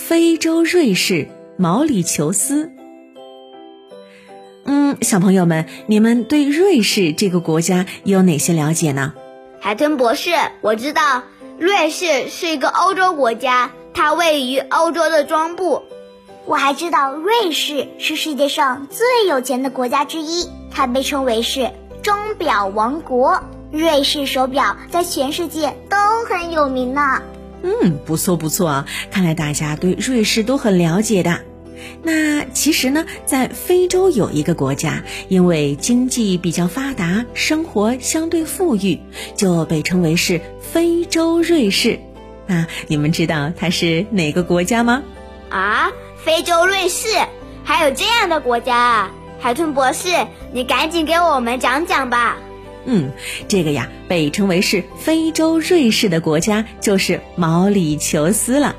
非洲瑞士毛里求斯。嗯，小朋友们，你们对瑞士这个国家有哪些了解呢？海豚博士，我知道瑞士是一个欧洲国家，它位于欧洲的中部。我还知道瑞士是世界上最有钱的国家之一，它被称为是钟表王国。瑞士手表在全世界都很有名呢。嗯，不错不错啊，看来大家对瑞士都很了解的。那其实呢，在非洲有一个国家，因为经济比较发达，生活相对富裕，就被称为是非洲瑞士。那你们知道它是哪个国家吗？啊，非洲瑞士，还有这样的国家啊！海豚博士，你赶紧给我们讲讲吧。嗯，这个呀，被称为是非洲瑞士的国家就是毛里求斯了。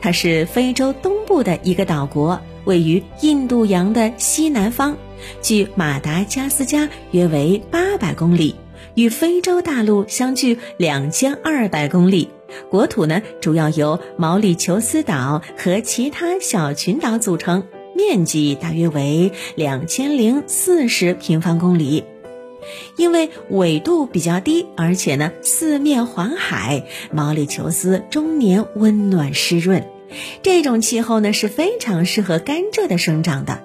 它是非洲东部的一个岛国，位于印度洋的西南方，距马达加斯加约为八百公里，与非洲大陆相距两千二百公里。国土呢，主要由毛里求斯岛和其他小群岛组成，面积大约为两千零四十平方公里。因为纬度比较低，而且呢四面环海，毛里求斯终年温暖湿润，这种气候呢是非常适合甘蔗的生长的。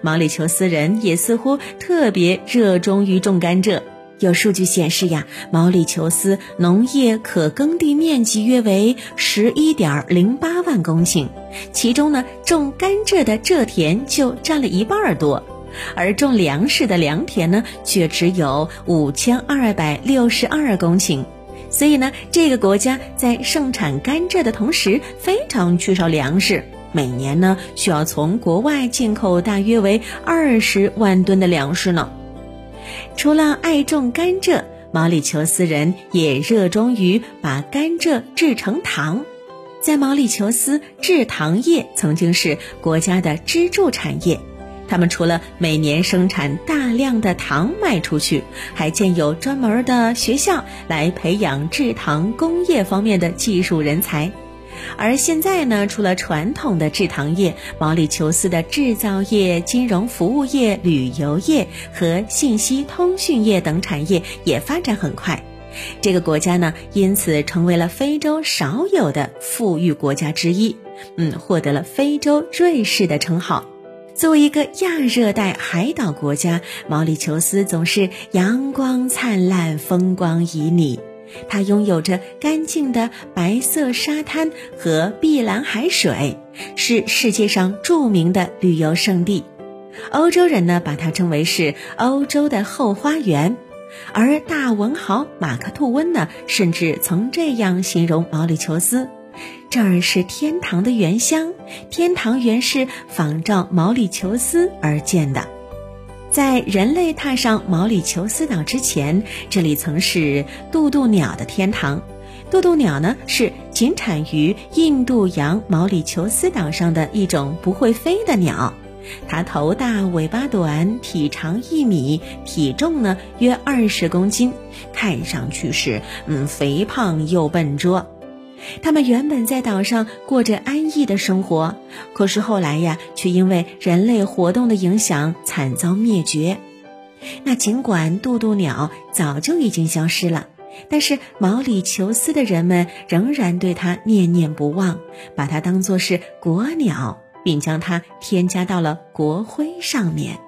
毛里求斯人也似乎特别热衷于种甘蔗。有数据显示呀，毛里求斯农业可耕地面积约为十一点零八万公顷，其中呢种甘蔗的蔗田就占了一半多。而种粮食的良田呢，却只有五千二百六十二公顷，所以呢，这个国家在盛产甘蔗的同时，非常缺少粮食，每年呢需要从国外进口大约为二十万吨的粮食呢。除了爱种甘蔗，毛里求斯人也热衷于把甘蔗制成糖，在毛里求斯制糖业曾经是国家的支柱产业。他们除了每年生产大量的糖卖出去，还建有专门的学校来培养制糖工业方面的技术人才。而现在呢，除了传统的制糖业，毛里求斯的制造业、金融服务业、旅游业和信息通讯业等产业也发展很快。这个国家呢，因此成为了非洲少有的富裕国家之一，嗯，获得了“非洲瑞士”的称号。作为一个亚热带海岛国家，毛里求斯总是阳光灿烂、风光旖旎。它拥有着干净的白色沙滩和碧蓝海水，是世界上著名的旅游胜地。欧洲人呢，把它称为是欧洲的后花园。而大文豪马克吐温呢，甚至曾这样形容毛里求斯。这儿是天堂的原乡，天堂原是仿照毛里求斯而建的。在人类踏上毛里求斯岛之前，这里曾是渡渡鸟的天堂。渡渡鸟呢，是仅产于印度洋毛里求斯岛上的一种不会飞的鸟。它头大尾巴短，体长一米，体重呢约二十公斤，看上去是嗯肥胖又笨拙。他们原本在岛上过着安逸的生活，可是后来呀，却因为人类活动的影响，惨遭灭绝。那尽管渡渡鸟早就已经消失了，但是毛里求斯的人们仍然对它念念不忘，把它当作是国鸟，并将它添加到了国徽上面。